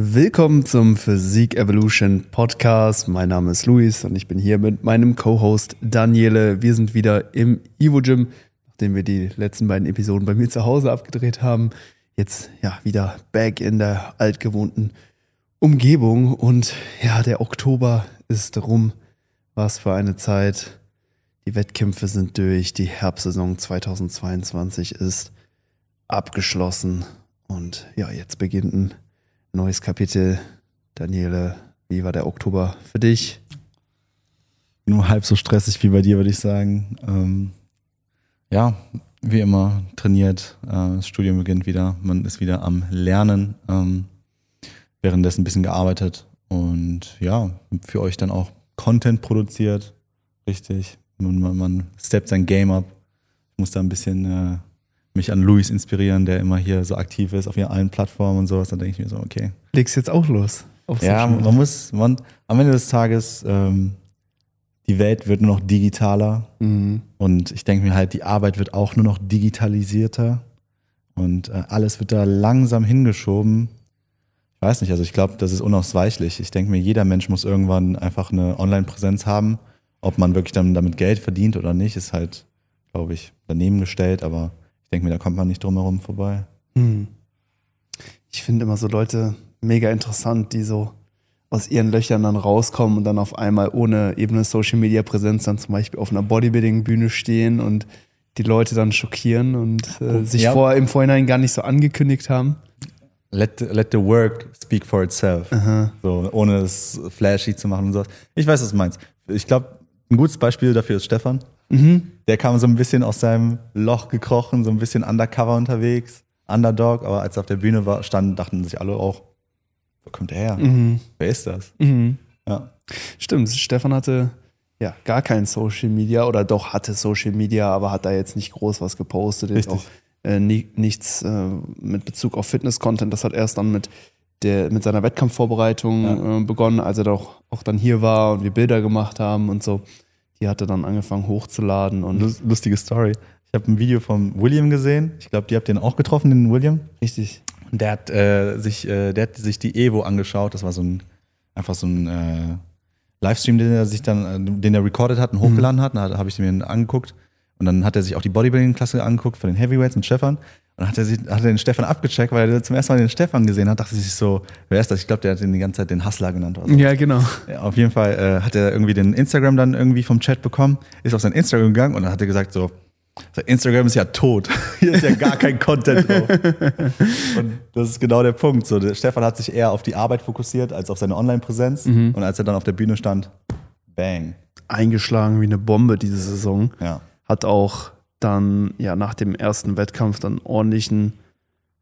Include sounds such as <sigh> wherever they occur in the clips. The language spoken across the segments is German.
Willkommen zum Physik Evolution Podcast. Mein Name ist Luis und ich bin hier mit meinem Co-Host Daniele. Wir sind wieder im Evo Gym, nachdem wir die letzten beiden Episoden bei mir zu Hause abgedreht haben. Jetzt ja wieder back in der altgewohnten Umgebung und ja, der Oktober ist rum. Was für eine Zeit. Die Wettkämpfe sind durch. Die Herbstsaison 2022 ist abgeschlossen und ja, jetzt beginnt ein neues Kapitel. Daniele, wie war der Oktober für dich? Nur halb so stressig wie bei dir, würde ich sagen. Ähm, ja, wie immer trainiert. Äh, das Studium beginnt wieder. Man ist wieder am Lernen. Ähm, währenddessen ein bisschen gearbeitet und ja, für euch dann auch Content produziert. Richtig. Man, man, man steppt sein Game up. Muss da ein bisschen äh, mich an Luis inspirieren, der immer hier so aktiv ist auf allen Plattformen und sowas. Dann denke ich mir so, okay. Legst jetzt auch los? ja, man muss, man, am Ende des Tages, ähm, die Welt wird nur noch digitaler mhm. und ich denke mir halt, die Arbeit wird auch nur noch digitalisierter und äh, alles wird da langsam hingeschoben. Ich weiß nicht, also ich glaube, das ist unausweichlich. Ich denke mir, jeder Mensch muss irgendwann einfach eine Online-Präsenz haben. Ob man wirklich dann damit Geld verdient oder nicht, ist halt, glaube ich, daneben gestellt, aber ich denke mir, da kommt man nicht drum herum vorbei. Hm. Ich finde immer so Leute mega interessant, die so aus ihren Löchern dann rauskommen und dann auf einmal ohne eben eine Social Media Präsenz dann zum Beispiel auf einer Bodybuilding-Bühne stehen und die Leute dann schockieren und äh, sich ja. vor, im Vorhinein gar nicht so angekündigt haben. Let, let the work speak for itself. Aha. So, ohne es flashy zu machen und so. Ich weiß, was du meinst. Ich glaube, ein gutes Beispiel dafür ist Stefan. Mhm. Der kam so ein bisschen aus seinem Loch gekrochen, so ein bisschen undercover unterwegs, Underdog, aber als er auf der Bühne war, standen, dachten sich alle auch, wo kommt der her? Mhm. Wer ist das? Mhm. Ja. Stimmt, Stefan hatte ja gar kein Social Media oder doch hatte Social Media, aber hat da jetzt nicht groß was gepostet, jetzt auch äh, nie, nichts äh, mit Bezug auf Fitness-Content. Das hat erst dann mit der, mit seiner Wettkampfvorbereitung ja. äh, begonnen, als er doch auch dann hier war und wir Bilder gemacht haben und so die hatte dann angefangen hochzuladen. Und Lustige Story. Ich habe ein Video von William gesehen. Ich glaube, die habt den auch getroffen, den William. Richtig. Und der hat, äh, sich, äh, der hat sich die Evo angeschaut. Das war so ein, einfach so ein äh, Livestream, den er sich dann, äh, den er recorded hat und hochgeladen mhm. hat. Da habe ich mir angeguckt. Und dann hat er sich auch die Bodybuilding-Klasse angeguckt von den Heavyweights mit Stefan. Und dann hat er, sich, hat er den Stefan abgecheckt, weil er zum ersten Mal den Stefan gesehen hat, dachte sich so, wer ist das? Ich glaube, der hat ihn die ganze Zeit den Hustler genannt. So. Ja, genau. Ja, auf jeden Fall äh, hat er irgendwie den Instagram dann irgendwie vom Chat bekommen, ist auf sein Instagram gegangen und dann hat er gesagt so, Instagram ist ja tot. <laughs> Hier ist ja gar kein Content drauf. <laughs> Und das ist genau der Punkt. So, der Stefan hat sich eher auf die Arbeit fokussiert als auf seine Online-Präsenz. Mhm. Und als er dann auf der Bühne stand, bang. Eingeschlagen wie eine Bombe diese Saison. Ja. Hat auch dann ja nach dem ersten Wettkampf dann ordentlichen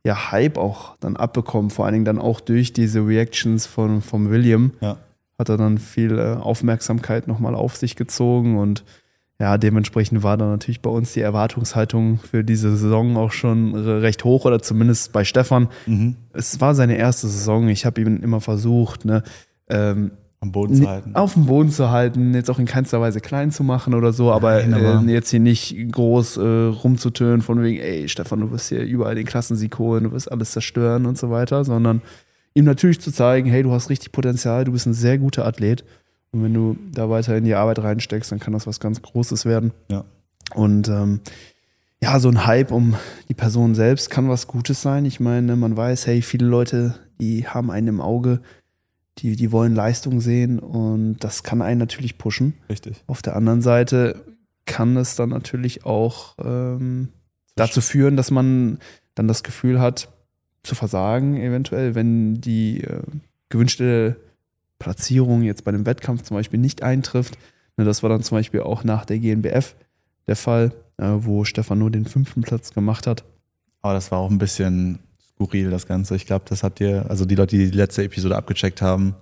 ja, Hype auch dann abbekommen, vor allen Dingen dann auch durch diese Reactions von, von William. Ja. Hat er dann viel äh, Aufmerksamkeit nochmal auf sich gezogen und ja, dementsprechend war dann natürlich bei uns die Erwartungshaltung für diese Saison auch schon recht hoch oder zumindest bei Stefan. Mhm. Es war seine erste Saison. Ich habe ihm immer versucht, ne, ähm, am Boden zu halten. Auf dem Boden zu halten, jetzt auch in keinster Weise klein zu machen oder so, aber, Nein, aber äh, jetzt hier nicht groß äh, rumzutönen von wegen, ey Stefan, du wirst hier überall den Klassensieg holen, du wirst alles zerstören und so weiter, sondern ihm natürlich zu zeigen, hey, du hast richtig Potenzial, du bist ein sehr guter Athlet und wenn du da weiter in die Arbeit reinsteckst, dann kann das was ganz Großes werden. Ja. Und ähm, ja, so ein Hype um die Person selbst kann was Gutes sein. Ich meine, man weiß, hey, viele Leute, die haben einen im Auge, die, die wollen Leistung sehen und das kann einen natürlich pushen. Richtig. Auf der anderen Seite kann es dann natürlich auch ähm, dazu führen, dass man dann das Gefühl hat, zu versagen, eventuell, wenn die äh, gewünschte Platzierung jetzt bei dem Wettkampf zum Beispiel nicht eintrifft. Ne, das war dann zum Beispiel auch nach der GNBF der Fall, äh, wo Stefan nur den fünften Platz gemacht hat. Aber das war auch ein bisschen skurril, das Ganze. Ich glaube, das habt ihr, also die Leute, die die letzte Episode abgecheckt haben,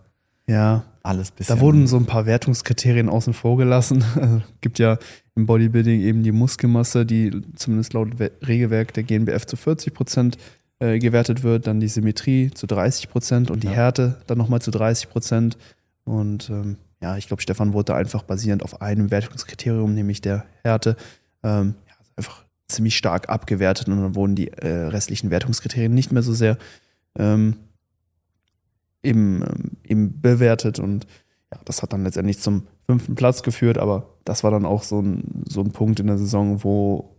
ja. Alles bisschen. Da wurden so ein paar Wertungskriterien außen vor gelassen. <laughs> Also, gibt ja im Bodybuilding eben die Muskelmasse, die zumindest laut Regelwerk der GNBF zu 40 Prozent äh, gewertet wird, dann die Symmetrie zu 30 Prozent und die ja. Härte dann nochmal zu 30 Prozent. Und ähm, ja, ich glaube, Stefan wurde einfach basierend auf einem Wertungskriterium, nämlich der Härte, ähm, ja, einfach ziemlich stark abgewertet und dann wurden die äh, restlichen Wertungskriterien nicht mehr so sehr ähm, eben, ähm, eben bewertet und ja, das hat dann letztendlich zum fünften Platz geführt, aber das war dann auch so ein, so ein Punkt in der Saison, wo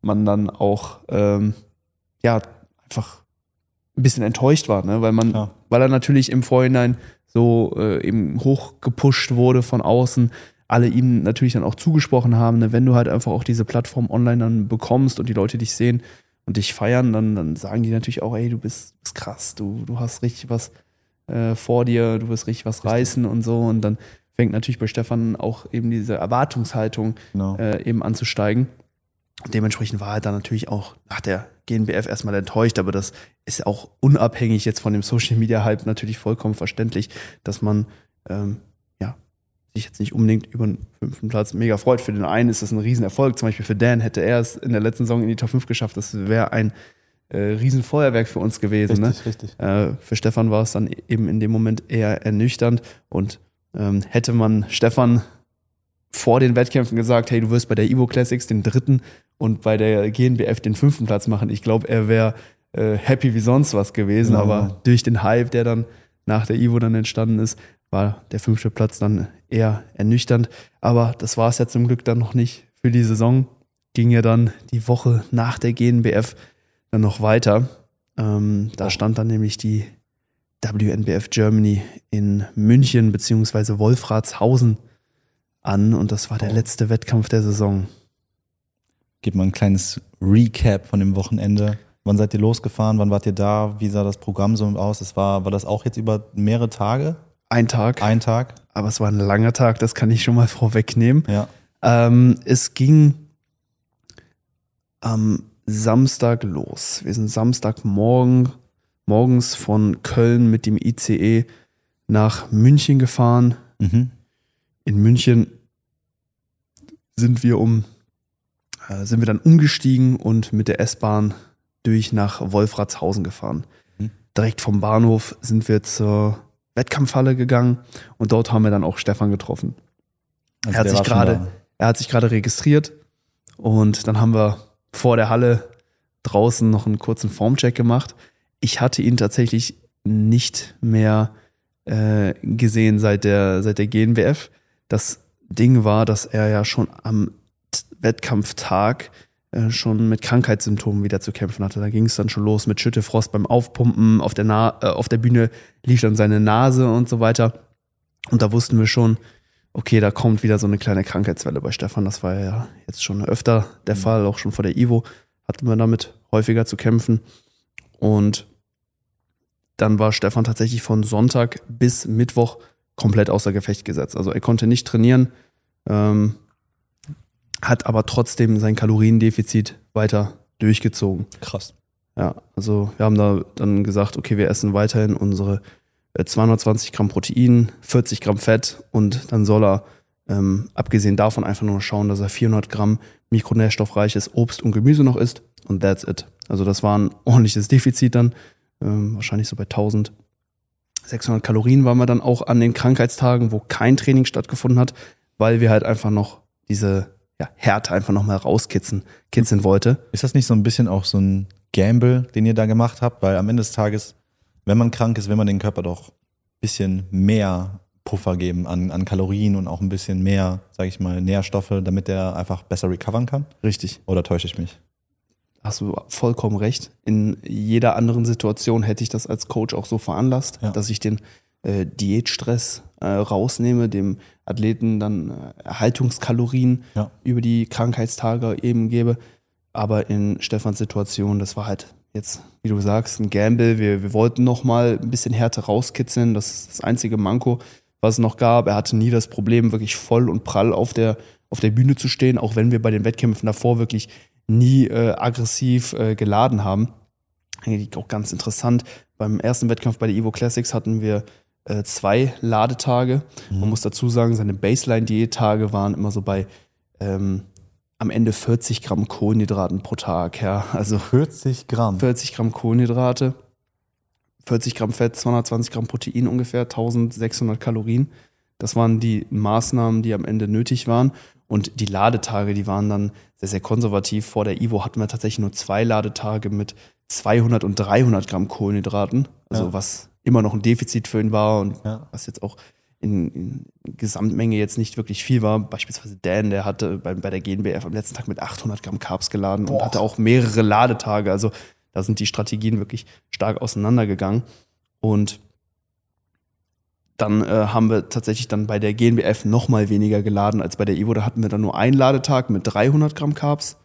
man dann auch ähm, ja einfach ein bisschen enttäuscht war, ne? weil man, ja. weil er natürlich im Vorhinein so äh, eben hochgepusht wurde von außen, alle ihm natürlich dann auch zugesprochen haben, ne? wenn du halt einfach auch diese Plattform online dann bekommst und die Leute dich sehen und dich feiern, dann, dann sagen die natürlich auch, ey, du bist, bist krass, du, du hast richtig was äh, vor dir, du wirst richtig was reißen und so und dann fängt natürlich bei Stefan auch eben diese Erwartungshaltung genau. äh, eben anzusteigen. Und dementsprechend war er dann natürlich auch nach der GNBF erstmal enttäuscht, aber das ist auch unabhängig jetzt von dem Social Media Hype natürlich vollkommen verständlich, dass man ähm, sich jetzt nicht unbedingt über den fünften Platz mega freut. Für den einen ist das ein Riesenerfolg, zum Beispiel für Dan hätte er es in der letzten Saison in die Top 5 geschafft. Das wäre ein äh, Riesenfeuerwerk für uns gewesen. Richtig, ne? richtig. Äh, für Stefan war es dann eben in dem Moment eher ernüchternd und ähm, hätte man Stefan vor den Wettkämpfen gesagt, hey, du wirst bei der Evo Classics den dritten und bei der GNBF den fünften Platz machen. Ich glaube, er wäre äh, happy wie sonst was gewesen, ja. aber durch den Hype, der dann nach der Evo dann entstanden ist, war der fünfte Platz dann eher ernüchternd. Aber das war es ja zum Glück dann noch nicht für die Saison. Ging ja dann die Woche nach der GNBF dann noch weiter. Ähm, da stand dann nämlich die WNBF Germany in München bzw. Wolfratshausen an und das war der letzte Wettkampf der Saison. Gib mal ein kleines Recap von dem Wochenende. Wann seid ihr losgefahren? Wann wart ihr da? Wie sah das Programm so aus? Das war, war das auch jetzt über mehrere Tage? Ein Tag. Ein Tag. Aber es war ein langer Tag, das kann ich schon mal <laughs> vorwegnehmen. Ja. Ähm, es ging am Samstag los. Wir sind Samstagmorgen morgens von Köln mit dem ICE nach München gefahren. Mhm. In München sind wir um äh, sind wir dann umgestiegen und mit der S-Bahn durch nach Wolfratshausen gefahren. Mhm. Direkt vom Bahnhof sind wir zur Wettkampfhalle gegangen und dort haben wir dann auch Stefan getroffen. Also er hat sich gerade er hat sich gerade registriert und dann haben wir vor der Halle draußen noch einen kurzen Formcheck gemacht ich hatte ihn tatsächlich nicht mehr äh, gesehen seit der, seit der GNBF. Das Ding war, dass er ja schon am Wettkampftag äh, schon mit Krankheitssymptomen wieder zu kämpfen hatte. Da ging es dann schon los mit Schüttefrost beim Aufpumpen, auf der, Na äh, auf der Bühne lief dann seine Nase und so weiter. Und da wussten wir schon, okay, da kommt wieder so eine kleine Krankheitswelle bei Stefan. Das war ja jetzt schon öfter der mhm. Fall, auch schon vor der Ivo hatten wir damit häufiger zu kämpfen. Und dann war Stefan tatsächlich von Sonntag bis Mittwoch komplett außer Gefecht gesetzt. Also er konnte nicht trainieren, ähm, hat aber trotzdem sein Kaloriendefizit weiter durchgezogen. Krass. Ja, also wir haben da dann gesagt, okay, wir essen weiterhin unsere 220 äh, Gramm Protein, 40 Gramm Fett und dann soll er ähm, abgesehen davon einfach nur schauen, dass er 400 Gramm mikronährstoffreiches Obst und Gemüse noch isst und that's it. Also das war ein ordentliches Defizit dann, ähm, wahrscheinlich so bei 1600 Kalorien waren wir dann auch an den Krankheitstagen, wo kein Training stattgefunden hat, weil wir halt einfach noch diese ja, Härte einfach noch mal rauskitzeln kitzeln wollte. Ist das nicht so ein bisschen auch so ein Gamble, den ihr da gemacht habt? Weil am Ende des Tages, wenn man krank ist, will man den Körper doch ein bisschen mehr Puffer geben an, an Kalorien und auch ein bisschen mehr, sage ich mal, Nährstoffe, damit der einfach besser recovern kann? Richtig. Oder täusche ich mich? hast du vollkommen recht. In jeder anderen Situation hätte ich das als Coach auch so veranlasst, ja. dass ich den äh, Diätstress äh, rausnehme, dem Athleten dann äh, Erhaltungskalorien ja. über die Krankheitstage eben gebe. Aber in Stefans Situation, das war halt jetzt, wie du sagst, ein Gamble. Wir, wir wollten noch mal ein bisschen Härte rauskitzeln. Das ist das einzige Manko, was es noch gab. Er hatte nie das Problem, wirklich voll und prall auf der, auf der Bühne zu stehen, auch wenn wir bei den Wettkämpfen davor wirklich nie äh, aggressiv äh, geladen haben. Eigentlich auch ganz interessant. Beim ersten Wettkampf bei der Evo Classics hatten wir äh, zwei Ladetage. Mhm. Man muss dazu sagen, seine Baseline-Diät-Tage waren immer so bei ähm, am Ende 40 Gramm Kohlenhydraten pro Tag. Ja, also 40 Gramm. 40 Gramm Kohlenhydrate, 40 Gramm Fett, 220 Gramm Protein ungefähr, 1600 Kalorien. Das waren die Maßnahmen, die am Ende nötig waren. Und die Ladetage, die waren dann sehr, sehr konservativ. Vor der Ivo hatten wir tatsächlich nur zwei Ladetage mit 200 und 300 Gramm Kohlenhydraten. Also ja. was immer noch ein Defizit für ihn war und Ja. was jetzt auch in, in Gesamtmenge jetzt nicht wirklich viel war. Beispielsweise Dan, der hatte bei, bei der GNBF am letzten Tag mit 800 Gramm Carbs geladen und Boah. hatte auch mehrere Ladetage. Also da sind die Strategien wirklich stark auseinandergegangen. Und dann äh, haben wir tatsächlich dann bei der GNBF noch mal weniger geladen als bei der Evo. Da hatten wir dann nur einen Ladetag mit 300 Gramm Carbs.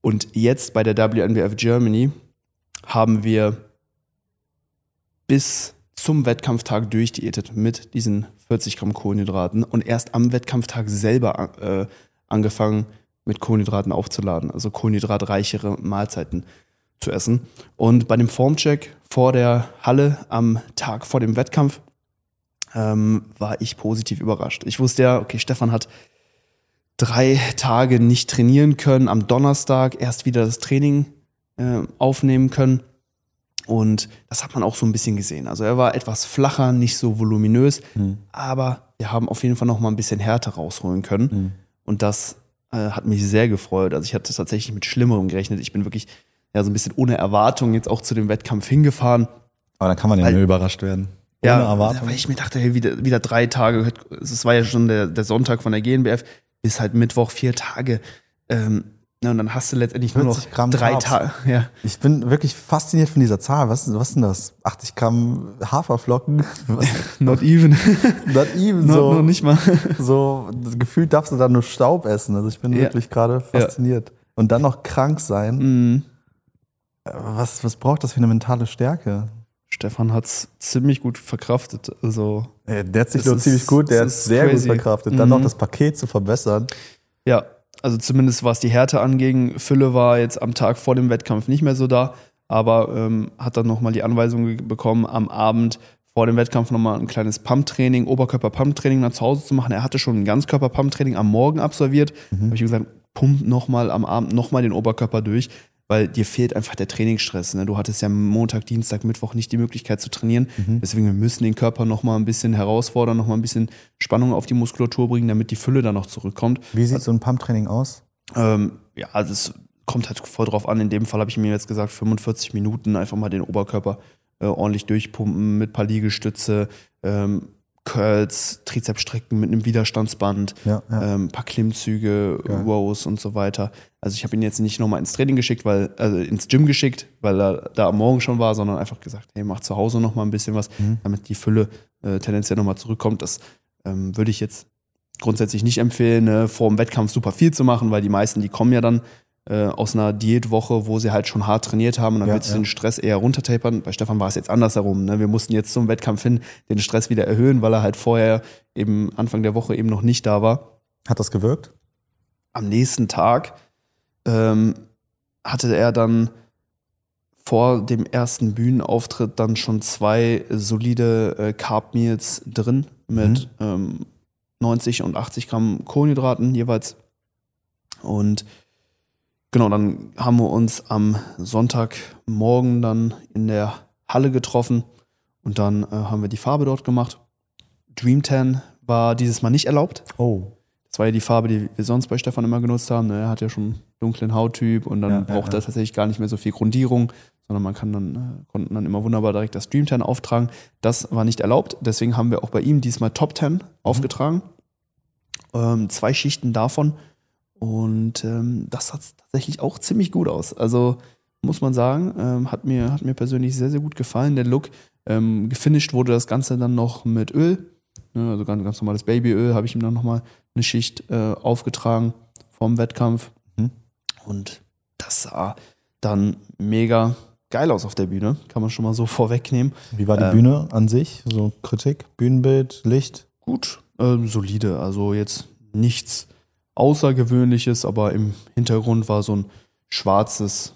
Und jetzt bei der WNBF Germany haben wir bis zum Wettkampftag durchdiätet mit diesen 40 Gramm Kohlenhydraten und erst am Wettkampftag selber äh, angefangen mit Kohlenhydraten aufzuladen, also kohlenhydratreichere Mahlzeiten zu essen. Und bei dem Formcheck vor der Halle am Tag vor dem Wettkampf ähm, war ich positiv überrascht. Ich wusste ja, okay, Stefan hat drei Tage nicht trainieren können, am Donnerstag erst wieder das Training äh, aufnehmen können. Und das hat man auch so ein bisschen gesehen. Also er war etwas flacher, nicht so voluminös, Hm. aber wir haben auf jeden Fall noch mal ein bisschen Härte rausholen können. Hm. Und das äh, hat mich sehr gefreut. Also ich hatte tatsächlich mit Schlimmerem gerechnet. Ich bin wirklich ja so ein bisschen ohne Erwartung jetzt auch zu dem Wettkampf hingefahren. Aber dann kann man ja nur überrascht werden. Ohne Ja, Erwartung. weil ich mir dachte, hey, wieder, wieder drei Tage, es war ja schon der, der Sonntag von der GNBF, bis halt Mittwoch vier Tage. Ähm, ja, und dann hast du letztendlich nur noch 40 Gramm drei. Tage. Ja. Ich bin wirklich fasziniert von dieser Zahl. Was, was ist denn das? 80 Gramm Haferflocken? Was- <laughs> <laughs> Not even. Not even so. Noch nicht mal. <laughs> so gefühlt darfst du dann nur Staub essen. Also ich bin Ja. wirklich gerade fasziniert. Und dann noch krank sein. Mhm. Was, was braucht das für eine mentale Stärke? Stefan hat's ziemlich gut verkraftet. Also, Äh, Der hat sich nur ziemlich gut, der hat ist sehr crazy. gut verkraftet. Dann Mhm. noch das Paket zu verbessern. ja, also zumindest was die Härte anging. Fülle war jetzt am Tag vor dem Wettkampf nicht mehr so da, aber ähm, hat dann nochmal die Anweisung bekommen, am Abend vor dem Wettkampf nochmal ein kleines Pump-Training, Oberkörper-Pump-Training nach zu Hause zu machen. Er hatte schon ein Ganzkörper-Pump-Training am Morgen absolviert. Mhm. habe ich gesagt, pump nochmal am Abend nochmal den Oberkörper durch, weil dir fehlt einfach der Trainingsstress. Ne? Du hattest ja Montag, Dienstag, Mittwoch nicht die Möglichkeit zu trainieren. Mhm. Deswegen wir müssen den Körper nochmal ein bisschen herausfordern, nochmal ein bisschen Spannung auf die Muskulatur bringen, damit die Fülle dann noch zurückkommt. Wie sieht so ein Pump-Training aus? Ähm, ja, also es kommt halt voll drauf an. In dem Fall habe ich mir jetzt gesagt, 45 Minuten einfach mal den Oberkörper äh, ordentlich durchpumpen mit ein paar Liegestütze, ähm, Curls, Trizepsstrecken mit einem Widerstandsband, Ja, ja. ähm, paar Klimmzüge, Geil. Rows und so weiter. Also ich habe ihn jetzt nicht nochmal ins Training geschickt, weil, also ins Gym geschickt, weil er da am Morgen schon war, sondern einfach gesagt, hey, mach zu Hause nochmal ein bisschen was, Mhm. damit die Fülle äh, tendenziell nochmal zurückkommt. Das ähm, würde ich jetzt grundsätzlich nicht empfehlen, ne, vor dem Wettkampf super viel zu machen, weil die meisten, die kommen ja dann äh, aus einer Diätwoche, wo sie halt schon hart trainiert haben und dann Ja, willst du ja. den Stress eher runtertapern. Bei Stefan war es jetzt andersherum. Ne? Wir mussten jetzt zum Wettkampf hin den Stress wieder erhöhen, weil er halt vorher eben Anfang der Woche eben noch nicht da war. Hat das gewirkt? Am nächsten Tag ähm, hatte er dann vor dem ersten Bühnenauftritt dann schon zwei solide äh, Carb Meals drin mit ähm, 90 und 80 Gramm Kohlenhydraten jeweils. Und genau, dann haben wir uns am Sonntagmorgen dann in der Halle getroffen und dann äh, haben wir die Farbe dort gemacht. Dream Tan war dieses Mal nicht erlaubt. Oh. Das war ja die Farbe, die wir sonst bei Stefan immer genutzt haben. ne? Er hat ja schon dunklen Hauttyp und dann Ja, braucht ja. er tatsächlich gar nicht mehr so viel Grundierung, sondern man kann dann, äh, konnten dann immer wunderbar direkt das Dream Tan auftragen. Das war nicht erlaubt, deswegen haben wir auch bei ihm diesmal Top Tan Mhm. aufgetragen. Ähm, zwei Schichten davon. Und ähm, das sah tatsächlich auch ziemlich gut aus. Also muss man sagen, ähm, hat, mir, hat mir persönlich sehr, sehr gut gefallen, der Look. Ähm, gefinisht wurde das Ganze dann noch mit Öl. Ne, also ganz, ganz normales Babyöl habe ich ihm dann nochmal eine Schicht äh, aufgetragen vom Wettkampf. Mhm. Und das sah dann mega geil aus auf der Bühne. Kann man schon mal so vorwegnehmen. Wie war die Ähm, Bühne an sich? So Kritik, Bühnenbild, Licht? Gut, ähm, solide. Also jetzt nichts Außergewöhnliches, aber im Hintergrund war so ein schwarzes,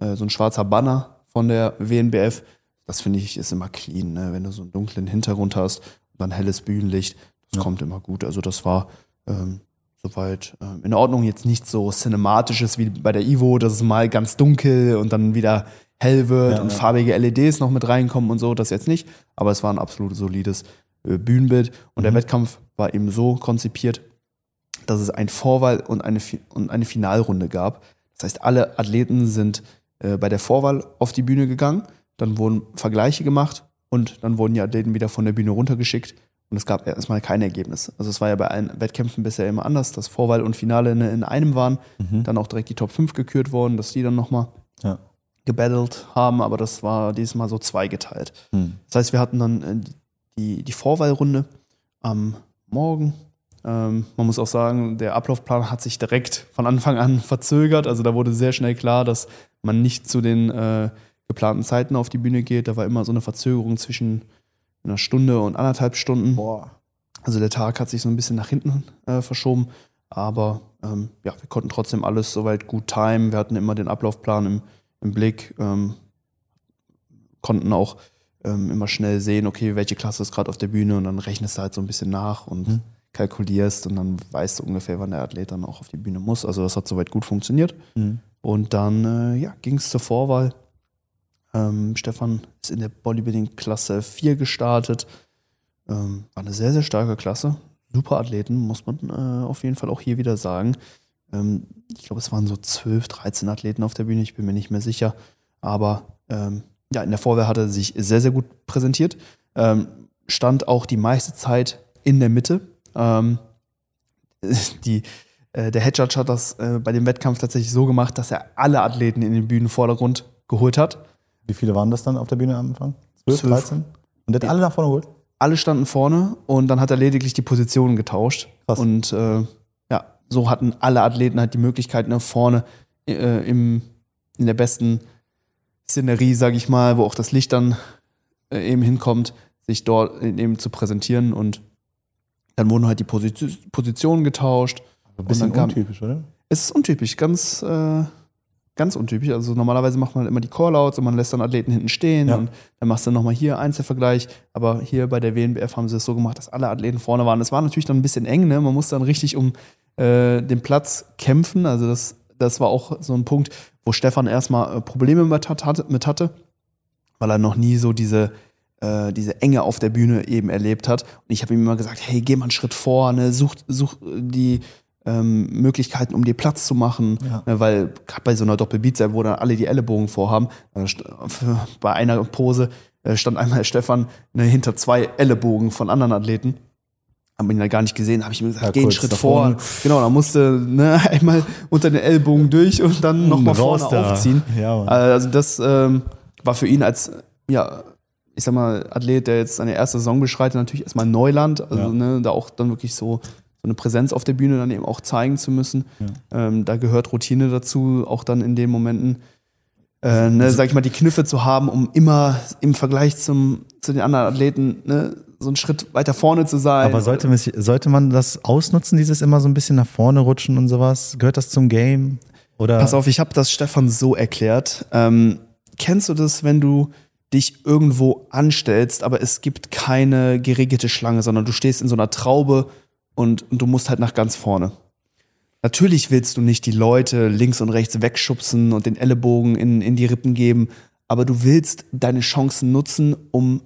äh, so ein schwarzer Banner von der WNBF. Das finde ich ist immer clean, ne? wenn du so einen dunklen Hintergrund hast und dann helles Bühnenlicht. Das Ja. kommt immer gut. Also das war ähm, soweit ähm, in Ordnung. Jetzt nichts so cinematisches wie bei der Ivo, dass es mal ganz dunkel und dann wieder hell wird Ja, und ja. farbige LEDs noch mit reinkommen und so. Das jetzt nicht. Aber es war ein absolut solides äh, Bühnenbild. Und der Mhm. Wettkampf war eben so konzipiert, dass es ein Vorwahl und eine, und eine Finalrunde gab. Das heißt, alle Athleten sind äh, bei der Vorwahl auf die Bühne gegangen, dann wurden Vergleiche gemacht und dann wurden die Athleten wieder von der Bühne runtergeschickt und es gab erstmal kein Ergebnis. Also es war ja bei allen Wettkämpfen bisher immer anders, dass Vorwahl und Finale in, in einem waren, mhm. dann auch direkt die Top 5 gekürt worden, dass die dann nochmal ja. gebattelt haben, aber das war dieses Mal so zweigeteilt. Mhm. Das heißt, wir hatten dann äh, die, die Vorwahlrunde am Morgen. Ähm, man muss auch sagen, der Ablaufplan hat sich direkt von Anfang an verzögert. Also da wurde sehr schnell klar, dass man nicht zu den äh, geplanten Zeiten auf die Bühne geht. Da war immer so eine Verzögerung zwischen einer Stunde und anderthalb Stunden. Boah. Also der Tag hat sich so ein bisschen nach hinten äh, verschoben. Aber ähm, ja, wir konnten trotzdem alles soweit gut timen. Wir hatten immer den Ablaufplan im, im Blick, ähm, konnten auch ähm, immer schnell sehen, okay, welche Klasse ist gerade auf der Bühne und dann rechnest du halt so ein bisschen nach und mhm. Kalkulierst und dann weißt du ungefähr, wann der Athlet dann auch auf die Bühne muss. Also das hat soweit gut funktioniert. Mhm. Und dann äh, ja, ging es zur Vorwahl. Ähm, Stefan ist in der Bodybuilding-Klasse 4 gestartet. Ähm, war eine sehr, sehr starke Klasse. Super Athleten, muss man äh, auf jeden Fall auch hier wieder sagen. Ähm, ich glaube, es waren so 12, 13 Athleten auf der Bühne, ich bin mir nicht mehr sicher. Aber ähm, ja, in der Vorwehr hat er sich sehr, sehr gut präsentiert. Ähm, stand auch die meiste Zeit in der Mitte. Ähm, <laughs> die, äh, der Head Judge hat das äh, bei dem Wettkampf tatsächlich so gemacht, dass er alle Athleten in den Bühnenvordergrund geholt hat. Wie viele waren das dann auf der Bühne am Anfang? 12, 13? Und der hat alle nach vorne geholt? Alle standen vorne und dann hat er lediglich die Positionen getauscht. Krass. Und äh, ja, so hatten alle Athleten halt die Möglichkeit nach vorne äh, im, in der besten Szenerie, sage ich mal, wo auch das Licht dann äh, eben hinkommt, sich dort eben zu präsentieren und dann wurden halt die Position, Positionen getauscht. Ein bisschen kam, untypisch, oder? Es ist untypisch, ganz, äh, ganz untypisch. Also normalerweise macht man halt immer die Callouts und man lässt dann Athleten hinten stehen ja. und dann machst du nochmal hier Einzelvergleich. Aber hier bei der WNBF haben sie es so gemacht, dass alle Athleten vorne waren. Es war natürlich dann ein bisschen eng, ne? Man muss dann richtig um äh, den Platz kämpfen. Also das, das war auch so ein Punkt, wo Stefan erstmal äh, Probleme mit, hat, mit hatte, weil er noch nie so diese, äh, diese Enge auf der Bühne eben erlebt hat. Und ich habe ihm immer gesagt, hey, geh mal einen Schritt vor, ne? such, such die ähm, Möglichkeiten, um dir Platz zu machen, ja. ne? weil gerade bei so einer Doppelbeatseite, wo dann alle die Ellenbogen vorhaben, äh, bei einer Pose äh, stand einmal Stefan ne, hinter zwei Ellenbogen von anderen Athleten haben ihn ja gar nicht gesehen, habe ich mir gesagt, ja, geh einen Schritt vor. Genau, da musste ne, <laughs> einmal unter den Ellbogen durch und dann nochmal vorne da. aufziehen. Ja, also das ähm, war für ihn als, ja, ich sag mal, Athlet, der jetzt seine erste Saison beschreitet, natürlich erstmal Neuland. Also ja. ne, da auch dann wirklich so, so eine Präsenz auf der Bühne dann eben auch zeigen zu müssen. Ja. Ähm, da gehört Routine dazu, auch dann in den Momenten. Äh, ne, sag ich mal, die Kniffe zu haben, um immer im Vergleich zum, zu den anderen Athleten ne, so einen Schritt weiter vorne zu sein. Aber sollte, man, sollte man das ausnutzen, dieses immer so ein bisschen nach vorne rutschen und sowas? Gehört das zum Game? Oder? Pass auf, ich habe das Stefan so erklärt. Ähm, kennst du das, wenn du dich irgendwo anstellst, aber es gibt keine geregelte Schlange, sondern du stehst in so einer Traube und, und du musst halt nach ganz vorne. Natürlich willst du nicht die Leute links und rechts wegschubsen und den Ellenbogen in, in die Rippen geben, aber du willst deine Chancen nutzen, um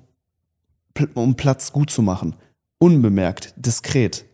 um Platz gut zu machen. Unbemerkt, diskret.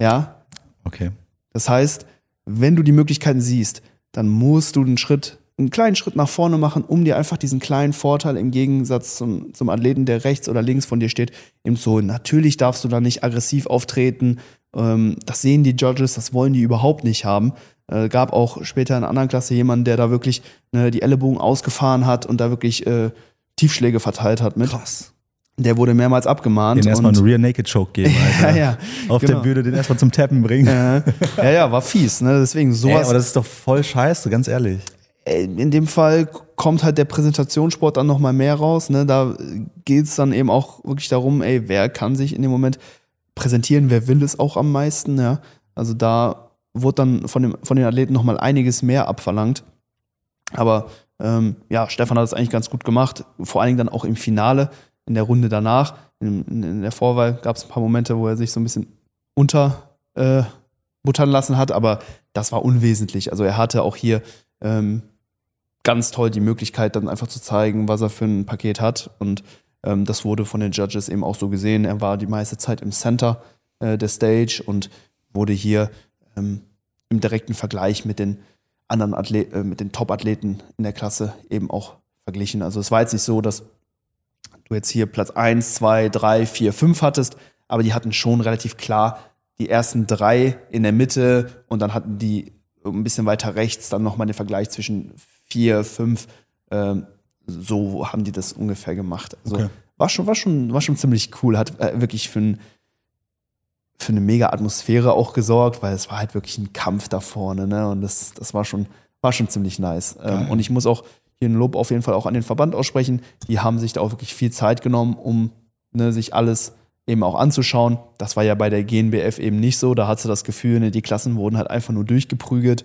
Ja? Okay. Das heißt, wenn du die Möglichkeiten siehst, dann musst du einen Schritt, einen kleinen Schritt nach vorne machen, um dir einfach diesen kleinen Vorteil im Gegensatz zum, zum Athleten, der rechts oder links von dir steht, eben zu holen. Natürlich darfst du da nicht aggressiv auftreten. Ähm, das sehen die Judges, das wollen die überhaupt nicht haben. Äh, gab auch später in einer anderen Klasse jemanden, der da wirklich ne, die Ellenbogen ausgefahren hat und da wirklich äh, Tiefschläge verteilt hat mit. Krass. Der wurde mehrmals abgemahnt. Den erstmal einen Rear Naked Choke geben, <laughs> Alter. ja, ja, Auf genau. der Bühne den erstmal zum Tappen bringen. ja, ja, war fies, ne? Deswegen sowas. Ey, aber das ist doch voll scheiße, ganz ehrlich. In dem Fall kommt halt der Präsentationssport dann nochmal mehr raus. Ne? Da geht es dann eben auch wirklich darum, ey, wer kann sich in dem Moment präsentieren, wer will es auch am meisten, ja. Also da wurde dann von, dem, von den Athleten nochmal einiges mehr abverlangt. Aber ähm, ja, Stefan hat es eigentlich ganz gut gemacht, vor allen Dingen dann auch im Finale in der Runde danach. In, in der Vorwahl gab es ein paar Momente, wo er sich so ein bisschen unterbuttern äh, lassen hat, aber das war unwesentlich. Also er hatte auch hier ähm, ganz toll die Möglichkeit, dann einfach zu zeigen, was er für ein Paket hat. Und ähm, das wurde von den Judges eben auch so gesehen. Er war die meiste Zeit im Center äh, der Stage und wurde hier ähm, im direkten Vergleich mit den anderen Athleten, äh, mit den Top-Athleten in der Klasse eben auch verglichen. Also es war jetzt nicht so, dass du jetzt hier Platz 1, 2, 3, 4, 5 hattest, aber die hatten schon relativ klar die ersten drei in der Mitte und dann hatten die ein bisschen weiter rechts dann nochmal den Vergleich zwischen 4, 5. Ähm, so haben die das ungefähr gemacht. Also Okay. war, schon, war, schon, war schon ziemlich cool, hat äh, wirklich für, ein, für eine mega Atmosphäre auch gesorgt, weil es war halt wirklich ein Kampf da vorne, ne? Und das, das war schon, war schon ziemlich nice. Ähm, und ich muss auch hier ein Lob auf jeden Fall auch an den Verband aussprechen. Die haben sich da auch wirklich viel Zeit genommen, um ne, sich alles eben auch anzuschauen. Das war ja bei der GNBF eben nicht so. Da hatte das Gefühl, ne, die Klassen wurden halt einfach nur durchgeprügelt,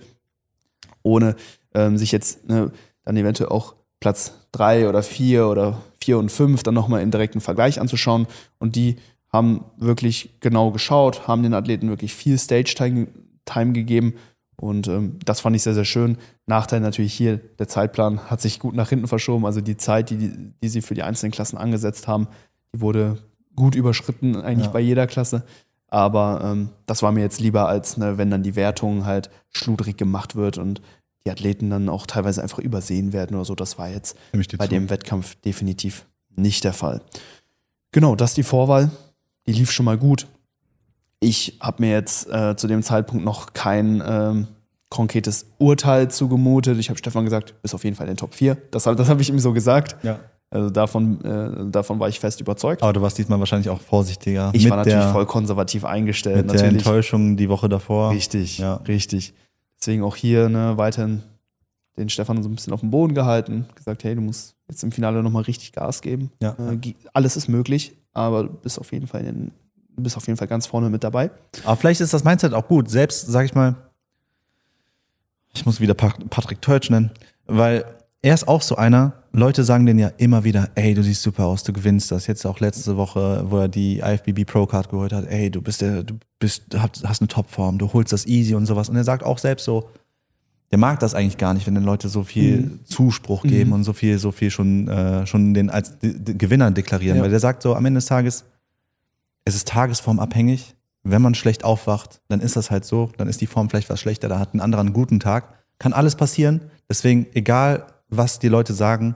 ohne ähm, sich jetzt ne, dann eventuell auch Platz drei oder vier oder vier und fünf dann nochmal im direkten Vergleich anzuschauen. Und die haben wirklich genau geschaut, haben den Athleten wirklich viel Stage-Time Time gegeben. Und ähm, das fand ich sehr, sehr schön. Nachteil natürlich hier, der Zeitplan hat sich gut nach hinten verschoben. Also die Zeit, die, die, die sie für die einzelnen Klassen angesetzt haben, die wurde gut überschritten, eigentlich Ja. bei jeder Klasse. Aber ähm, das war mir jetzt lieber, als ne, wenn dann die Wertung halt schludrig gemacht wird und die Athleten dann auch teilweise einfach übersehen werden oder so. Das war jetzt bei zu. dem Wettkampf definitiv nicht der Fall. Genau, das ist die Vorwahl. Die lief schon mal gut. Ich habe mir jetzt äh, zu dem Zeitpunkt noch kein ähm, konkretes Urteil zugemutet. Ich habe Stefan gesagt, ist auf jeden Fall in den Top 4. Das, das habe ich ihm so gesagt. Ja. Also davon, äh, davon war ich fest überzeugt. Aber du warst diesmal wahrscheinlich auch vorsichtiger. ich war natürlich der, voll konservativ eingestellt. mit der natürlich. Enttäuschung die Woche davor. Richtig, Ja. richtig. Deswegen auch hier ne, weiterhin den Stefan so ein bisschen auf den Boden gehalten, gesagt, hey, du musst jetzt im Finale nochmal richtig Gas geben. Ja. Äh, alles ist möglich, aber du bist auf jeden Fall in, bist auf jeden Fall ganz vorne mit dabei. Aber vielleicht ist das Mindset auch gut. Selbst, sag ich mal, ich muss wieder Pat- Patrick Teutsch nennen, weil er ist auch so einer, Leute sagen den ja immer wieder, ey, du siehst super aus, du gewinnst das. Jetzt auch letzte Woche, wo er die IFBB Pro Card geholt hat, ey, du bist der, du bist, hast, eine Topform, du holst das easy und sowas. Und er sagt auch selbst so, der mag das eigentlich gar nicht, wenn den Leute so viel Zuspruch geben und so viel, so viel schon, äh, schon den als Gewinner deklarieren. Ja. Weil der sagt so, am Ende des Tages, es ist tagesformabhängig. Wenn man schlecht aufwacht, dann ist das halt so. Dann ist die Form vielleicht was schlechter. Da hat ein anderer einen guten Tag. Kann alles passieren. Deswegen, egal was die Leute sagen,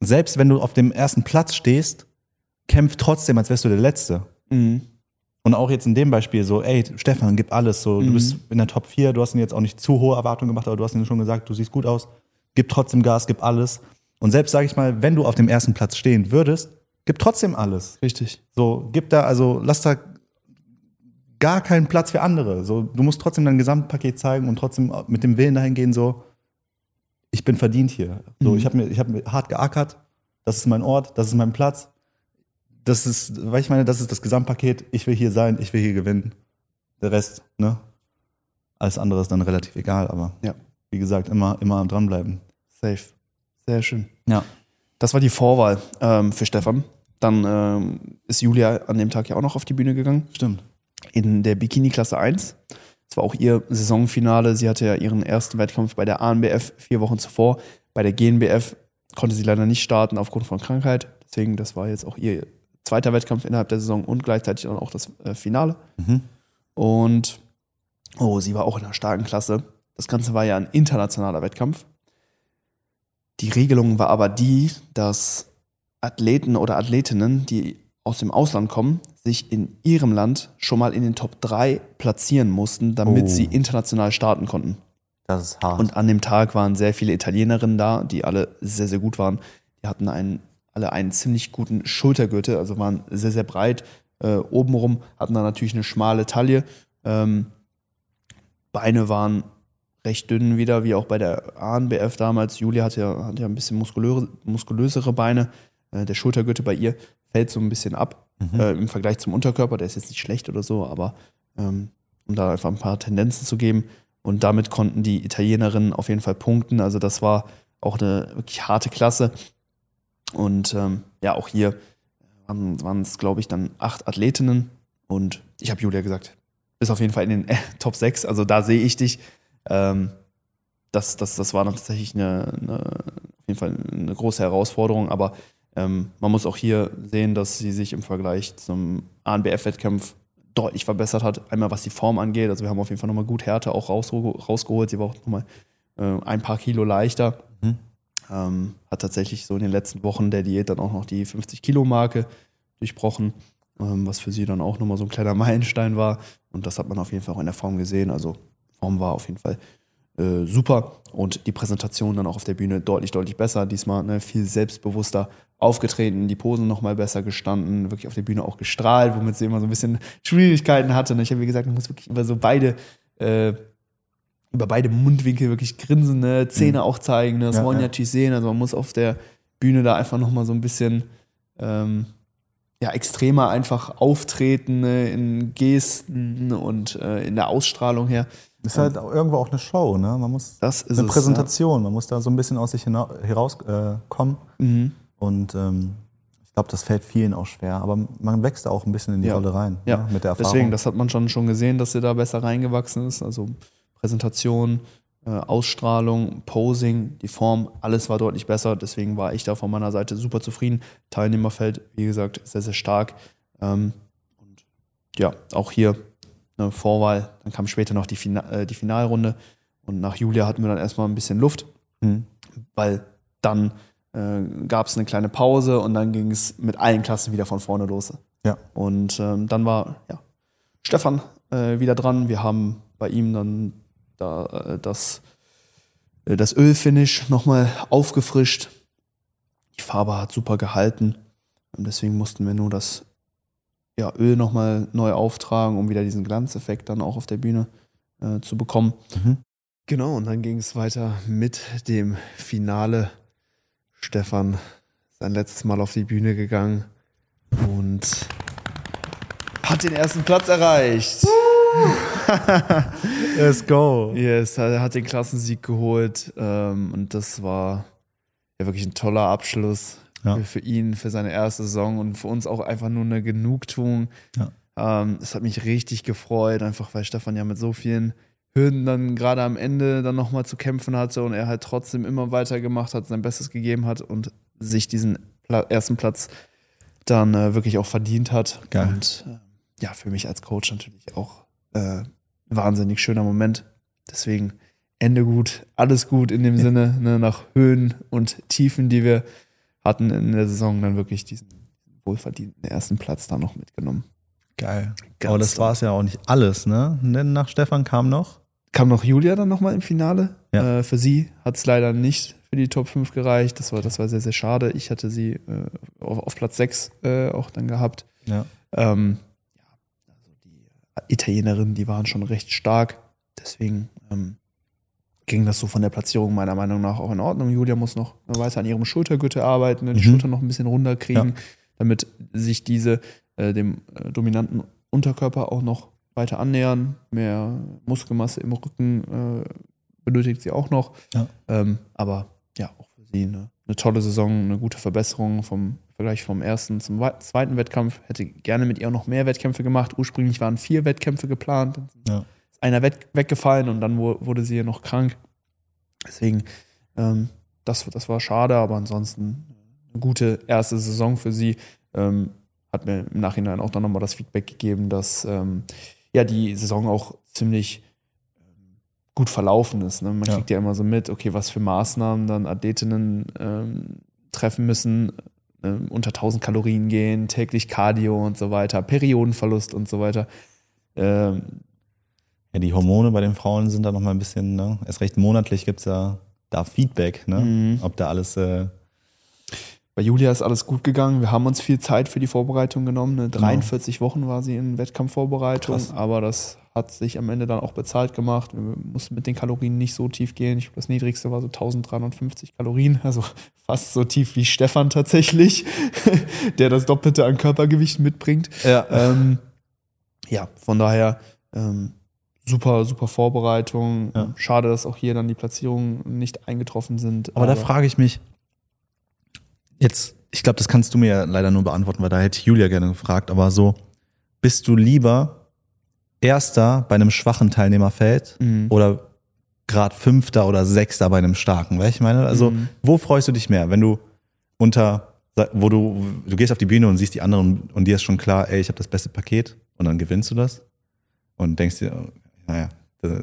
selbst wenn du auf dem ersten Platz stehst, kämpf trotzdem, als wärst du der Letzte. Und auch jetzt in dem Beispiel so, ey, Stefan, gib alles. So, du bist in der Top 4, du hast ihn jetzt auch nicht zu hohe Erwartungen gemacht, aber du hast ihm schon gesagt, du siehst gut aus. Gib trotzdem Gas, gib alles. Und selbst, sage ich mal, wenn du auf dem ersten Platz stehen würdest, gib trotzdem alles. Richtig. So, gib da, also lass da gar keinen Platz für andere. So, du musst trotzdem dein Gesamtpaket zeigen und trotzdem mit dem Willen dahin gehen, so, ich bin verdient hier. So, Mhm. ich habe mir, ich hab mir hart geackert, das ist mein Ort, das ist mein Platz. Das ist, weil ich meine, das ist das Gesamtpaket, ich will hier sein, ich will hier gewinnen. Der Rest, ne? Alles andere ist dann relativ egal, aber Ja. wie gesagt, immer, immer am dranbleiben. Safe. Sehr schön. Ja. Das war die Vorwahl ähm, für Stefan. Dann ähm, ist Julia an dem Tag ja auch noch auf die Bühne gegangen. Stimmt. in der Bikini-Klasse 1. Das war auch ihr Saisonfinale. Sie hatte ja ihren ersten Wettkampf bei der ANBF vier Wochen zuvor. Bei der GNBF konnte sie leider nicht starten aufgrund von Krankheit. Deswegen, das war jetzt auch ihr zweiter Wettkampf innerhalb der Saison und gleichzeitig dann auch das äh, Finale. Mhm. Und oh, sie war auch in einer starken Klasse. Das Ganze war ja ein internationaler Wettkampf. Die Regelung war aber die, dass Athleten oder Athletinnen, die aus dem Ausland kommen, sich in ihrem Land schon mal in den Top 3 platzieren mussten, damit Oh. sie international starten konnten. Das ist hart. Und an dem Tag waren sehr viele Italienerinnen da, die alle sehr, sehr gut waren. Die hatten einen, alle einen ziemlich guten Schultergürtel, also waren sehr, sehr breit. Äh, obenrum hatten dann natürlich eine schmale Taille. Ähm, Beine waren recht dünn wieder, wie auch bei der ANBF damals. Julia hat ja, hat ja ein bisschen muskulöre, muskulösere Beine. Äh, der Schultergürtel bei ihr fällt so ein bisschen ab äh, im Vergleich zum Unterkörper. Der ist jetzt nicht schlecht oder so, aber ähm, um da einfach ein paar Tendenzen zu geben. Und damit konnten die Italienerinnen auf jeden Fall punkten. Also das war auch eine wirklich harte Klasse. Und ähm, ja, auch hier waren es, glaube ich, dann acht Athletinnen. Und ich habe Julia gesagt, bist auf jeden Fall in den äh, <laughs> Top 6. Also da sehe ich dich. Ähm, das, das, das war dann tatsächlich eine, eine, auf jeden Fall eine große Herausforderung. Aber ähm, man muss auch hier sehen, dass sie sich im Vergleich zum ANBF-Wettkampf deutlich verbessert hat. Einmal was die Form angeht. Also wir haben auf jeden Fall nochmal gut Härte auch rausge rausgeholt. Sie war auch nochmal äh, ein paar Kilo leichter. Mhm. Ähm, hat tatsächlich so in den letzten Wochen der Diät dann auch noch die 50-Kilo-Marke durchbrochen, ähm, was für sie dann auch nochmal so ein kleiner <laughs> Meilenstein war. Und das hat man auf jeden Fall auch in der Form gesehen. Also Form war auf jeden Fall äh, super und die Präsentation dann auch auf der Bühne deutlich, deutlich besser. Diesmal ne, viel selbstbewusster aufgetreten, die Posen nochmal besser gestanden, wirklich auf der Bühne auch gestrahlt, womit sie immer so ein bisschen Schwierigkeiten hatte. Ne? Ich habe, wie gesagt, man muss wirklich über so beide äh, über beide Mundwinkel wirklich grinsen, ne? Zähne mhm. auch zeigen. Ne? Das ja, wollen ja. natürlich sehen. Also man muss auf der Bühne da einfach nochmal so ein bisschen ähm, ja, extremer einfach auftreten ne? in Gesten und äh, in der Ausstrahlung her. Das ist halt irgendwo auch eine Show, ne? Man muss das ist eine es, Präsentation, ja. man muss da so ein bisschen aus sich herauskommen. Äh, mhm. Und ähm, ich glaube, das fällt vielen auch schwer. Aber man wächst auch ein bisschen in die ja. Rolle rein. Ja, ne? mit der Erfahrung. Deswegen, das hat man schon, schon gesehen, dass sie da besser reingewachsen ist. Also Präsentation, äh, Ausstrahlung, Posing, die Form, alles war deutlich besser. Deswegen war ich da von meiner Seite super zufrieden. Teilnehmerfeld, wie gesagt, sehr, sehr stark. Ähm, und ja, auch hier eine Vorwahl. Dann kam später noch die, Fina äh, die Finalrunde. Und nach Julia hatten wir dann erstmal ein bisschen Luft, mhm. weil dann äh, gab es eine kleine Pause und dann ging es mit allen Klassen wieder von vorne los. Ja. Und ähm, dann war ja, Stefan äh, wieder dran. Wir haben bei ihm dann da äh, das, äh, das Ölfinish nochmal aufgefrischt. Die Farbe hat super gehalten. Und deswegen mussten wir nur das ja, Öl nochmal neu auftragen, um wieder diesen Glanzeffekt dann auch auf der Bühne äh, zu bekommen. Mhm. Genau, und dann ging es weiter mit dem Finale. Stefan sein letztes Mal auf die Bühne gegangen und hat den ersten Platz erreicht. <laughs> Let's go. Yes, er hat den Klassensieg geholt ähm, und das war ja wirklich ein toller Abschluss ja. für, für, ihn, für seine erste Saison und für uns auch einfach nur eine Genugtuung. Ja. Ähm, es hat mich richtig gefreut, einfach weil Stefan ja mit so vielen Hürden dann gerade am Ende dann nochmal zu kämpfen hatte und er halt trotzdem immer weitergemacht hat, sein Bestes gegeben hat und sich diesen Pla ersten Platz dann äh, wirklich auch verdient hat. Geil. Und äh, ja, für mich als Coach natürlich auch äh, wahnsinnig schöner Moment. Deswegen Ende gut, alles gut in dem ja. Sinne, ne, nach Höhen und Tiefen, die wir hatten in der Saison, dann wirklich diesen wohlverdienten ersten Platz da noch mitgenommen. Geil. Ganz Aber das war es ja auch nicht alles, ne? Denn nach Stefan kam noch? Kam noch Julia dann nochmal im Finale. Ja. Äh, für sie hat es leider nicht für die Top 5 gereicht. Das war, das war sehr, sehr schade. Ich hatte sie äh, auf, auf, Platz 6 äh, auch dann gehabt. Ja. Ähm, Italienerinnen, die waren schon recht stark. Deswegen ähm, ging das so von der Platzierung meiner Meinung nach auch in Ordnung. Julia muss noch weiter an ihrem Schultergürtel arbeiten, die mhm. Schulter noch ein bisschen runterkriegen, ja. damit sich diese äh, dem äh, dominanten Unterkörper auch noch weiter annähern. Mehr Muskelmasse im Rücken äh, benötigt sie auch noch. Ja. Ähm, aber ja, auch für sie eine, eine tolle Saison, eine gute Verbesserung vom Vergleich vom ersten zum zweiten Wettkampf. Hätte gerne mit ihr noch mehr Wettkämpfe gemacht. Ursprünglich waren vier Wettkämpfe geplant. Ja. Ist einer weggefallen und dann wurde sie ja noch krank. Deswegen, ähm, das, das war schade, aber ansonsten eine gute erste Saison für sie. Ähm, hat mir im Nachhinein auch dann nochmal das Feedback gegeben, dass ähm, ja die Saison auch ziemlich ähm, gut verlaufen ist. Ne? Man ja. kriegt ja immer so mit, okay, was für Maßnahmen dann Athletinnen ähm, treffen müssen, äh, unter 1000 Kalorien gehen, täglich Cardio und so weiter, Periodenverlust und so weiter. Ähm, ja, die Hormone bei den Frauen sind da nochmal ein bisschen, ne? erst recht monatlich gibt es ja da Feedback, ne? Mhm. ob da alles. Äh bei Julia ist alles gut gegangen. Wir haben uns viel Zeit für die Vorbereitung genommen. Ne? 43 genau. Wochen war sie in Wettkampfvorbereitung, Krass. aber das hat sich am Ende dann auch bezahlt gemacht. Wir mussten mit den Kalorien nicht so tief gehen. Ich glaube, das niedrigste war so 1350 Kalorien, also <laughs> fast so tief wie Stefan tatsächlich, <laughs> der das Doppelte an Körpergewicht mitbringt. Ja, ähm, ja von daher ähm, super, super Vorbereitung. Ja. Schade, dass auch hier dann die Platzierungen nicht eingetroffen sind. Aber, aber da frage ich mich, jetzt, ich glaube, das kannst du mir ja leider nur beantworten, weil da hätte Julia gerne gefragt, aber so, bist du lieber Erster bei einem schwachen Teilnehmerfeld mhm. oder Grad Fünfter oder Sechster bei einem starken? Weil ich meine, also mhm. wo freust du dich mehr, wenn du unter, wo du, du gehst auf die Bühne und siehst die anderen und, und dir ist schon klar, ey, ich habe das beste Paket und dann gewinnst du das und denkst dir, naja,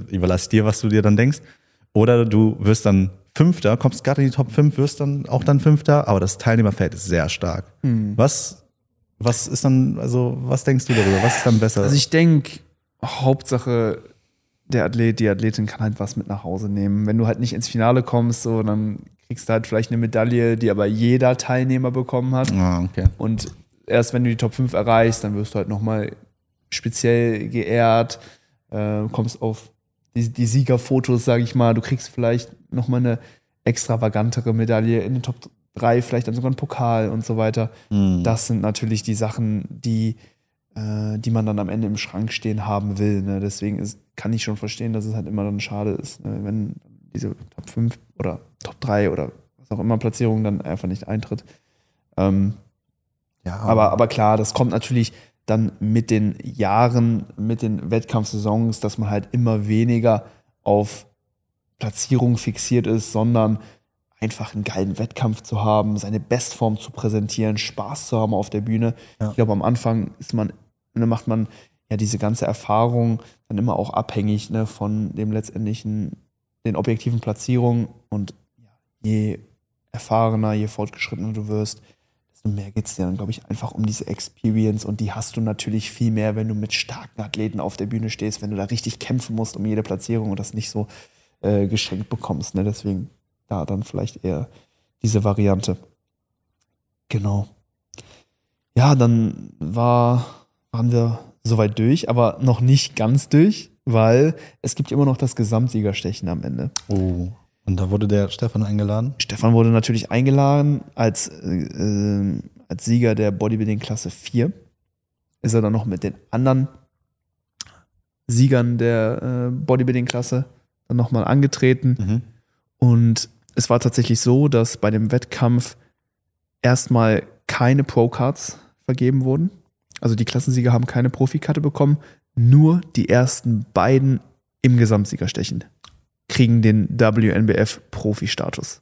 überlass dir, was du dir dann denkst. Oder du wirst dann Fünfter, kommst gerade in die Top 5, wirst dann auch dann Fünfter, aber das Teilnehmerfeld ist sehr stark. Hm. Was, was ist dann, also was denkst du darüber? Was ist dann besser? Also ich denke, Hauptsache, der Athlet, die Athletin kann halt was mit nach Hause nehmen. Wenn du halt nicht ins Finale kommst, so, dann kriegst du halt vielleicht eine Medaille, die aber jeder Teilnehmer bekommen hat. ah, okay. Und erst wenn du die Top 5 erreichst, dann wirst du halt nochmal speziell geehrt, äh, kommst auf die, die Siegerfotos, sage ich mal. Du kriegst vielleicht nochmal eine extravagantere Medaille in den Top 3, vielleicht dann sogar einen Pokal und so weiter. Mhm. Das sind natürlich die Sachen, die, äh, die man dann am Ende im Schrank stehen haben will. Ne? Deswegen ist, kann ich schon verstehen, dass es halt immer dann schade ist, ne? wenn diese Top 5 oder Top 3 oder was auch immer Platzierung dann einfach nicht eintritt. Ähm, ja, aber, aber klar, das kommt natürlich dann mit den Jahren, mit den Wettkampfsaisons, dass man halt immer weniger auf Platzierung fixiert ist, sondern einfach einen geilen Wettkampf zu haben, seine Bestform zu präsentieren, Spaß zu haben auf der Bühne. Ja. Ich glaube, am Anfang ist man, ne, macht man ja diese ganze Erfahrung dann immer auch abhängig ne, von dem letztendlichen, den objektiven Platzierungen und je erfahrener, je fortgeschrittener du wirst, desto mehr geht es dir dann, glaube ich, einfach um diese Experience und die hast du natürlich viel mehr, wenn du mit starken Athleten auf der Bühne stehst, wenn du da richtig kämpfen musst um jede Platzierung und das nicht so äh, geschenkt bekommst. Ne? Deswegen da dann vielleicht eher diese Variante. Genau. Ja, dann war, waren wir soweit durch, aber noch nicht ganz durch, weil es gibt immer noch das Gesamtsiegerstechen am Ende. Oh. Und da wurde der Stefan eingeladen? Stefan wurde natürlich eingeladen als, äh, als Sieger der Bodybuilding Klasse 4. Ist er dann noch mit den anderen Siegern der äh, Bodybuilding Klasse dann nochmal angetreten. Mhm. Und es war tatsächlich so, dass bei dem Wettkampf erstmal keine Pro-Cards vergeben wurden. Also die Klassensieger haben keine Profikarte bekommen. Nur die ersten beiden im Gesamtsiegerstechen kriegen den WNBF-Profi-Status.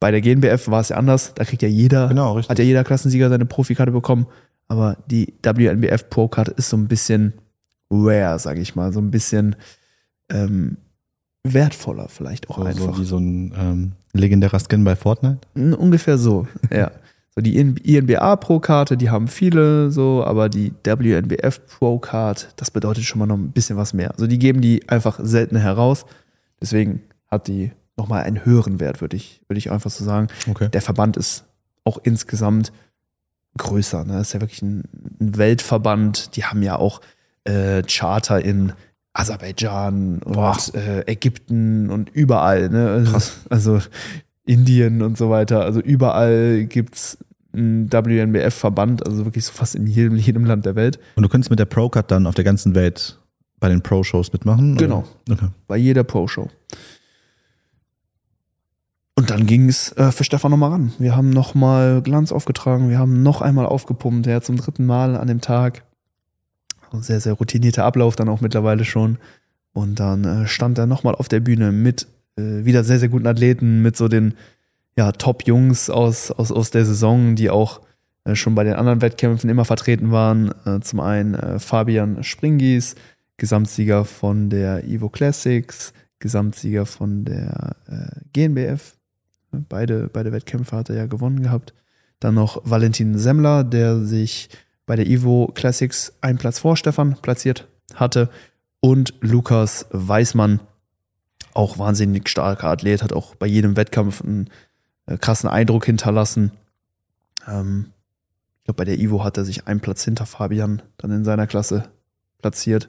Bei der GNBF war es ja anders. Da kriegt ja jeder, Genau, hat ja jeder Klassensieger seine Profikarte bekommen. Aber die WNBF Pro-Card ist so ein bisschen rare, sage ich mal. So ein bisschen ähm, wertvoller vielleicht auch so, so einfach. wie so ein ähm, legendärer Skin bei Fortnite. Ungefähr so, ja. <laughs> So die INBA Pro-Karte, die haben viele so, aber die WNBF Pro-Card, das bedeutet schon mal noch ein bisschen was mehr. Also die geben die einfach selten heraus. Deswegen hat die nochmal einen höheren Wert, würde ich, würde ich einfach so sagen. Okay. Der Verband ist auch insgesamt größer. Ne? Das ist ja wirklich ein, ein Weltverband. Die haben ja auch äh, Charter in Aserbaidschan und äh, Ägypten und überall. Ne? Also, also Indien und so weiter. Also überall gibt's einen WNBF-Verband, also wirklich so fast in jedem, jedem Land der Welt. Und du könntest mit der Pro-Card dann auf der ganzen Welt bei den Pro-Shows mitmachen? Genau. Okay. Bei jeder Pro-Show. Und dann ging es äh, für Stefan nochmal ran. Wir haben nochmal Glanz aufgetragen, wir haben noch einmal aufgepumpt, ja, zum dritten Mal an dem Tag. Also Sehr, sehr routinierter Ablauf dann auch mittlerweile schon. Und dann äh, stand er nochmal auf der Bühne mit äh, wieder sehr, sehr guten Athleten, mit so den ja, Top-Jungs aus, aus, aus der Saison, die auch äh, schon bei den anderen Wettkämpfen immer vertreten waren. Äh, zum einen äh, Fabian Springis, Gesamtsieger von der Evo Classics, Gesamtsieger von der GNBF. Beide, beide Wettkämpfe hat er ja gewonnen gehabt. Dann noch Valentin Semmler, der sich bei der Evo Classics einen Platz vor Stefan platziert hatte. Und Lukas Weißmann, auch wahnsinnig starker Athlet, hat auch bei jedem Wettkampf einen äh, krassen Eindruck hinterlassen. Ähm, ich glaube, bei der Evo hat er sich einen Platz hinter Fabian dann in seiner Klasse platziert.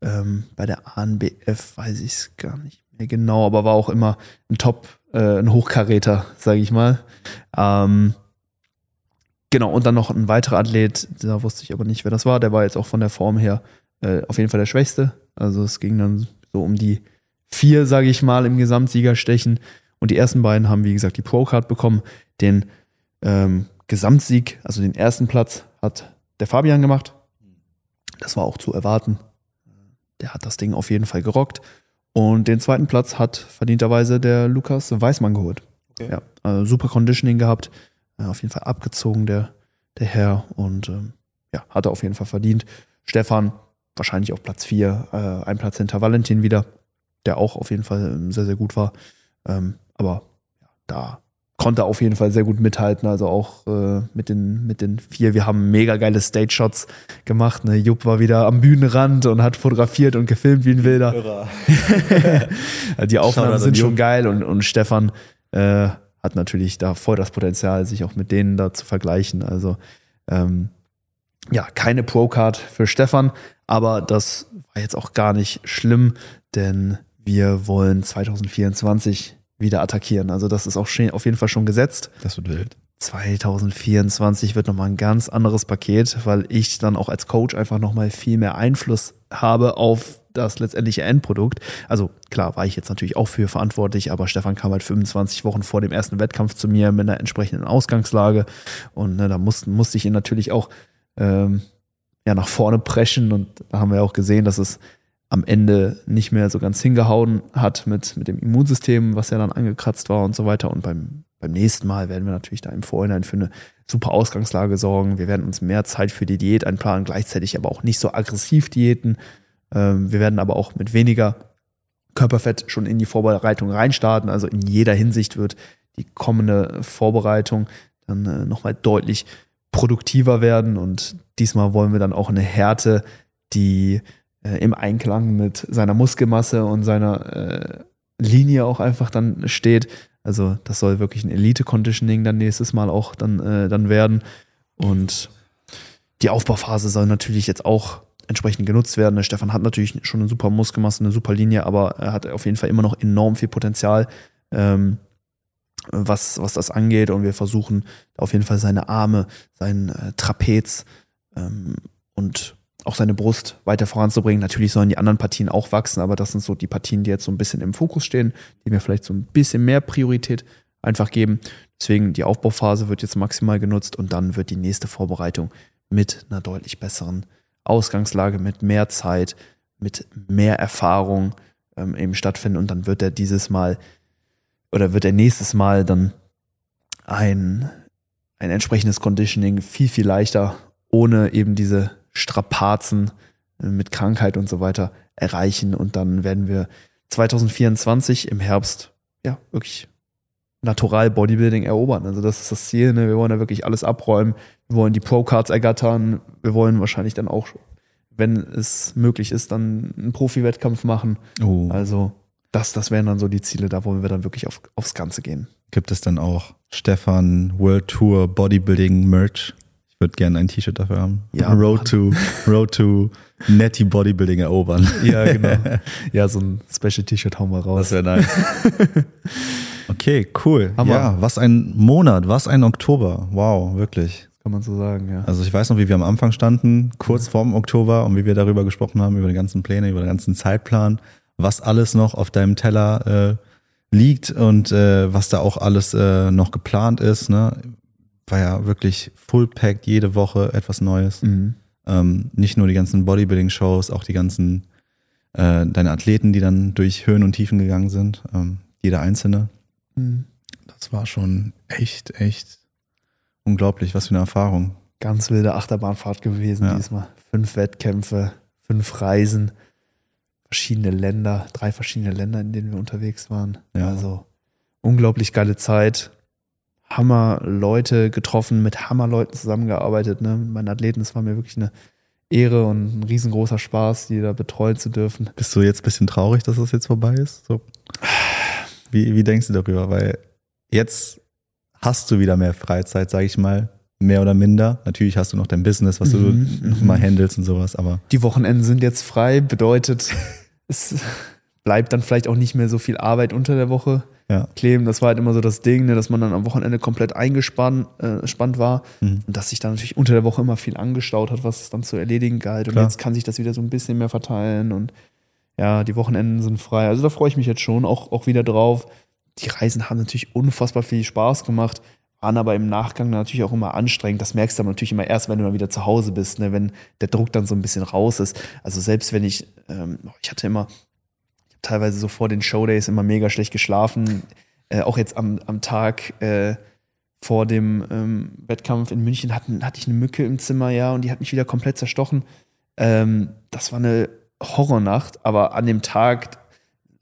Ähm, bei der ANBF weiß ich es gar nicht mehr genau, aber war auch immer ein Top, äh, ein Hochkaräter, sage ich mal. Ähm, genau, und dann noch ein weiterer Athlet, da wusste ich aber nicht, wer das war, der war jetzt auch von der Form her äh, auf jeden Fall der Schwächste. Also es ging dann so um die vier, sage ich mal, im Gesamtsiegerstechen. Und die ersten beiden haben, wie gesagt, die Pro-Card bekommen. Den ähm, Gesamtsieg, also den ersten Platz, hat der Fabian gemacht. Das war auch zu erwarten. Der hat das Ding auf jeden Fall gerockt. Und den zweiten Platz hat verdienterweise der Lukas Weißmann geholt. Okay. Ja, also super Conditioning gehabt. Äh, auf jeden Fall abgezogen, der, der Herr. Und ähm, ja, hat er auf jeden Fall verdient. Stefan wahrscheinlich auf Platz 4, äh, ein Platz hinter Valentin wieder, der auch auf jeden Fall ähm, sehr, sehr gut war. Ähm, aber ja, da konnte auf jeden Fall sehr gut mithalten, also auch äh, mit, den, mit den vier. Wir haben mega geile Stage-Shots gemacht. Ne? Jupp war wieder am Bühnenrand und hat fotografiert und gefilmt wie ein Wilder. <laughs> Die Aufnahmen sind schon geil und, und Stefan äh, hat natürlich da voll das Potenzial, sich auch mit denen da zu vergleichen. Also ähm, ja, keine Pro-Card für Stefan, aber das war jetzt auch gar nicht schlimm, denn wir wollen 2024 wieder attackieren. Also das ist auch auf jeden Fall schon gesetzt. Das wird wild. 2024 wird nochmal ein ganz anderes Paket, weil ich dann auch als Coach einfach nochmal viel mehr Einfluss habe auf das letztendliche Endprodukt. Also klar war ich jetzt natürlich auch für verantwortlich, aber Stefan kam halt 25 Wochen vor dem ersten Wettkampf zu mir mit einer entsprechenden Ausgangslage und ne, da musste, musste ich ihn natürlich auch ähm, ja, nach vorne preschen und da haben wir auch gesehen, dass es am Ende nicht mehr so ganz hingehauen hat mit, mit dem Immunsystem, was ja dann angekratzt war und so weiter. Und beim, beim nächsten Mal werden wir natürlich da im Vorhinein für eine super Ausgangslage sorgen. Wir werden uns mehr Zeit für die Diät einplanen, gleichzeitig aber auch nicht so aggressiv Diäten. Ähm, wir werden aber auch mit weniger Körperfett schon in die Vorbereitung reinstarten. Also in jeder Hinsicht wird die kommende Vorbereitung dann äh, nochmal deutlich produktiver werden. Und diesmal wollen wir dann auch eine Härte, die äh, im Einklang mit seiner Muskelmasse und seiner äh, Linie auch einfach dann steht. Also das soll wirklich ein Elite-Conditioning dann nächstes Mal auch dann, äh, dann werden. Und die Aufbauphase soll natürlich jetzt auch entsprechend genutzt werden. Der Stefan hat natürlich schon eine super Muskelmasse, eine super Linie, aber er hat auf jeden Fall immer noch enorm viel Potenzial, ähm, was, was das angeht. Und wir versuchen auf jeden Fall seine Arme, sein äh, Trapez ähm, und auch seine Brust weiter voranzubringen. Natürlich sollen die anderen Partien auch wachsen, aber das sind so die Partien, die jetzt so ein bisschen im Fokus stehen, die mir vielleicht so ein bisschen mehr Priorität einfach geben. Deswegen die Aufbauphase wird jetzt maximal genutzt und dann wird die nächste Vorbereitung mit einer deutlich besseren Ausgangslage, mit mehr Zeit, mit mehr Erfahrung ähm, eben stattfinden und dann wird er dieses Mal oder wird er nächstes Mal dann ein, ein entsprechendes Conditioning viel, viel leichter ohne eben diese Strapazen äh, mit Krankheit und so weiter erreichen. Und dann werden wir 2024 im Herbst ja wirklich natural Bodybuilding erobern. Also das ist das Ziel. Ne? Wir wollen da wirklich alles abräumen. Wir wollen die Pro-Cards ergattern. Wir wollen wahrscheinlich dann auch, wenn es möglich ist, dann einen Profi-Wettkampf machen. Oh. Also das, das wären dann so die Ziele. Da wollen wir dann wirklich auf, aufs Ganze gehen. Gibt es dann auch Stefan World Tour Bodybuilding Merch? Ich würde gerne ein T-Shirt dafür haben. Ja, Road to, Road to Netty Bodybuilding erobern. Ja, genau. <laughs> Ja, so ein Special T-Shirt hauen wir raus. Das wäre nice. <laughs> Okay, cool. Hammer. Ja, was ein Monat, was ein Oktober. Wow, wirklich. Kann man so sagen, ja. Also ich weiß noch, wie wir am Anfang standen, kurz vorm Oktober und wie wir darüber gesprochen haben, über die ganzen Pläne, über den ganzen Zeitplan, was alles noch auf deinem Teller äh, liegt und äh, was da auch alles äh, noch geplant ist. Ne? War ja wirklich full-packed, jede Woche etwas Neues. Mhm. Ähm, nicht nur die ganzen Bodybuilding-Shows, auch die ganzen, äh, deine Athleten, die dann durch Höhen und Tiefen gegangen sind. Ähm, jeder einzelne. Mhm. Das war schon echt, echt unglaublich. Was für eine Erfahrung. Ganz wilde Achterbahnfahrt gewesen ja. diesmal. Fünf Wettkämpfe, fünf Reisen, verschiedene Länder, drei verschiedene Länder, in denen wir unterwegs waren. Ja. Also unglaublich geile Zeit. Hammer-Leute getroffen, mit Hammer-Leuten zusammengearbeitet. Ne? Mit meinen Athleten, es war mir wirklich eine Ehre und ein riesengroßer Spaß, die da betreuen zu dürfen. Bist du jetzt ein bisschen traurig, dass das jetzt vorbei ist? So. Wie, wie denkst du darüber? Weil jetzt hast du wieder mehr Freizeit, sage ich mal, mehr oder minder. Natürlich hast du noch dein Business, was du mhm, noch mal mhm. handelst und sowas, aber. Die Wochenenden sind jetzt frei, bedeutet, <laughs> es bleibt dann vielleicht auch nicht mehr so viel Arbeit unter der Woche ja. kleben. Das war halt immer so das Ding, ne, dass man dann am Wochenende komplett eingespannt äh, war mhm. und dass sich dann natürlich unter der Woche immer viel angestaut hat, was es dann zu erledigen galt. Und Klar. jetzt kann sich das wieder so ein bisschen mehr verteilen und ja, die Wochenenden sind frei. Also da freue ich mich jetzt schon auch, auch wieder drauf. Die Reisen haben natürlich unfassbar viel Spaß gemacht, waren aber im Nachgang natürlich auch immer anstrengend. Das merkst du aber natürlich immer erst, wenn du dann wieder zu Hause bist, ne? wenn der Druck dann so ein bisschen raus ist. Also selbst wenn ich, ähm, ich hatte immer teilweise so vor den Showdays immer mega schlecht geschlafen. Äh, auch jetzt am, am Tag äh, vor dem ähm, Wettkampf in München hatten, hatte ich eine Mücke im Zimmer, ja, und die hat mich wieder komplett zerstochen. Ähm, das war eine Horrornacht, aber an dem Tag,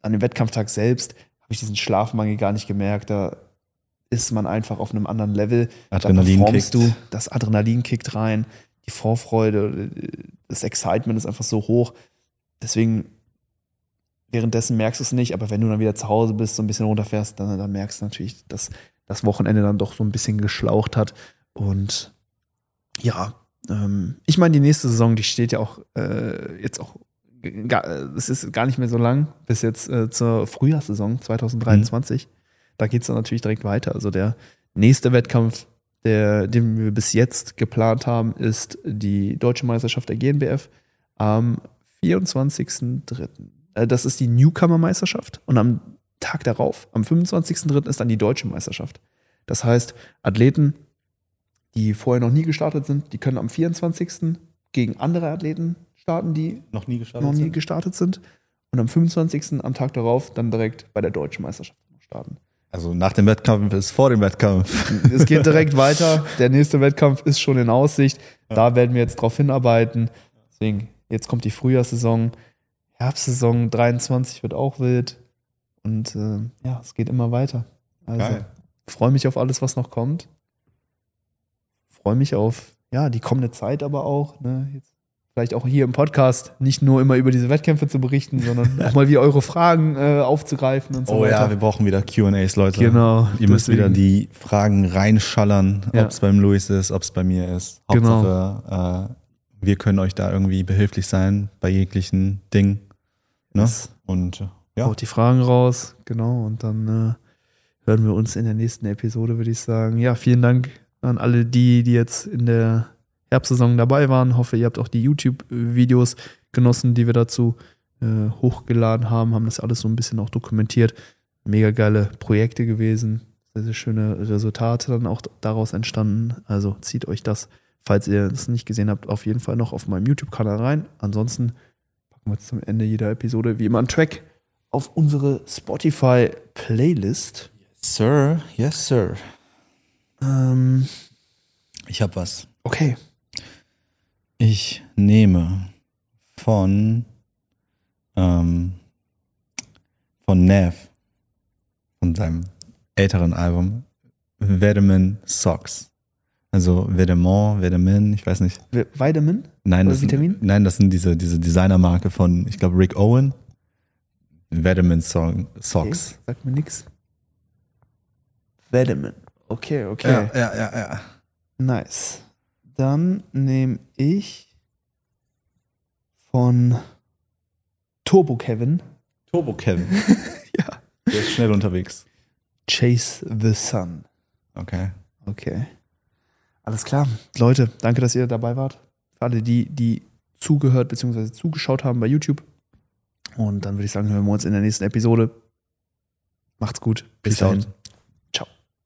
an dem Wettkampftag selbst, habe ich diesen Schlafmangel gar nicht gemerkt. Da ist man einfach auf einem anderen Level. Adrenalin da kickt. du, das Adrenalin kickt rein, die Vorfreude, das Excitement ist einfach so hoch. Deswegen, währenddessen merkst du es nicht, aber wenn du dann wieder zu Hause bist, so ein bisschen runterfährst, dann, dann merkst du natürlich, dass das Wochenende dann doch so ein bisschen geschlaucht hat. Und ja, ähm, ich meine, die nächste Saison, die steht ja auch äh, jetzt auch, gar- es ist gar nicht mehr so lang, bis jetzt äh, zur Frühjahrssaison 2023. Da geht es dann natürlich direkt weiter. Also der nächste Wettkampf, der, den wir bis jetzt geplant haben, ist die Deutsche Meisterschaft der GNBF am 24.03. Äh, Das ist die Newcomer-Meisterschaft und am Tag darauf, am 25.03. ist dann die Deutsche Meisterschaft. Das heißt, Athleten, die vorher noch nie gestartet sind, die können am 24. gegen andere Athleten starten, die Noch nie gestartet? noch nie sind? gestartet sind. Und am 25. am Tag darauf dann direkt bei der Deutschen Meisterschaft starten. Also nach dem Wettkampf ist vor dem Wettkampf. <laughs> Es geht direkt <laughs> weiter. Der nächste Wettkampf ist schon in Aussicht. Da werden wir jetzt drauf hinarbeiten. Deswegen, jetzt kommt die Frühjahrssaison. Herbstsaison 23 wird auch wild. Und äh, ja, es geht immer weiter. Also freue mich auf alles, was noch kommt. Freue mich auf ja, die kommende Zeit aber auch. Ne? Jetzt vielleicht auch hier im Podcast nicht nur immer über diese Wettkämpfe zu berichten, sondern <laughs> auch mal wieder eure Fragen äh, aufzugreifen und so Oh weiter. ja, wir brauchen wieder QAs, Leute. Genau. Ihr müsst deswegen- wieder die Fragen reinschallern, Ja. ob es beim Luis ist, ob es bei mir ist. Genau. Hauptsache, äh, wir können euch da irgendwie behilflich sein bei jeglichen Dingen. Ne? Und äh, ja, Haut die Fragen raus, genau. Und dann äh, hören wir uns in der nächsten Episode, würde ich sagen. Ja, vielen Dank an alle die, die jetzt in der Herbstsaison dabei waren. Hoffe, ihr habt auch die YouTube-Videos genossen, die wir dazu äh, hochgeladen haben, haben das alles so ein bisschen auch dokumentiert. Mega geile Projekte gewesen. Sehr, sehr schöne Resultate dann auch daraus entstanden. Also zieht euch das, falls ihr das nicht gesehen habt, auf jeden Fall noch auf meinem YouTube-Kanal rein. Ansonsten packen wir jetzt zum Ende jeder Episode wie immer einen Track auf unsere Spotify-Playlist. Sir, yes, Sir. Ähm, Ich habe was. okay. Ich nehme von ähm, von Nev von seinem älteren Album Vitamin Socks. Also Vitamin, Vitamin, ich weiß nicht. Vi- Vitamin? Nein, Oder das Vitamin? Sind, nein, das sind diese, diese Designermarke von, ich glaube, Rick Owen. Vitamin Song, Socks. Okay, sagt mir nix. Vitamin. Okay, okay. ja, ja, ja. Nice. Dann nehme ich von Turbo Kevin Turbo Kevin. <laughs> ja. Der ist schnell unterwegs. Chase the Sun. Okay. Okay. Alles klar. Leute, danke, dass ihr dabei wart. Für alle, die, die zugehört bzw. zugeschaut haben bei YouTube. Und dann würde ich sagen, hören wir uns in der nächsten Episode. Macht's gut. Peace out.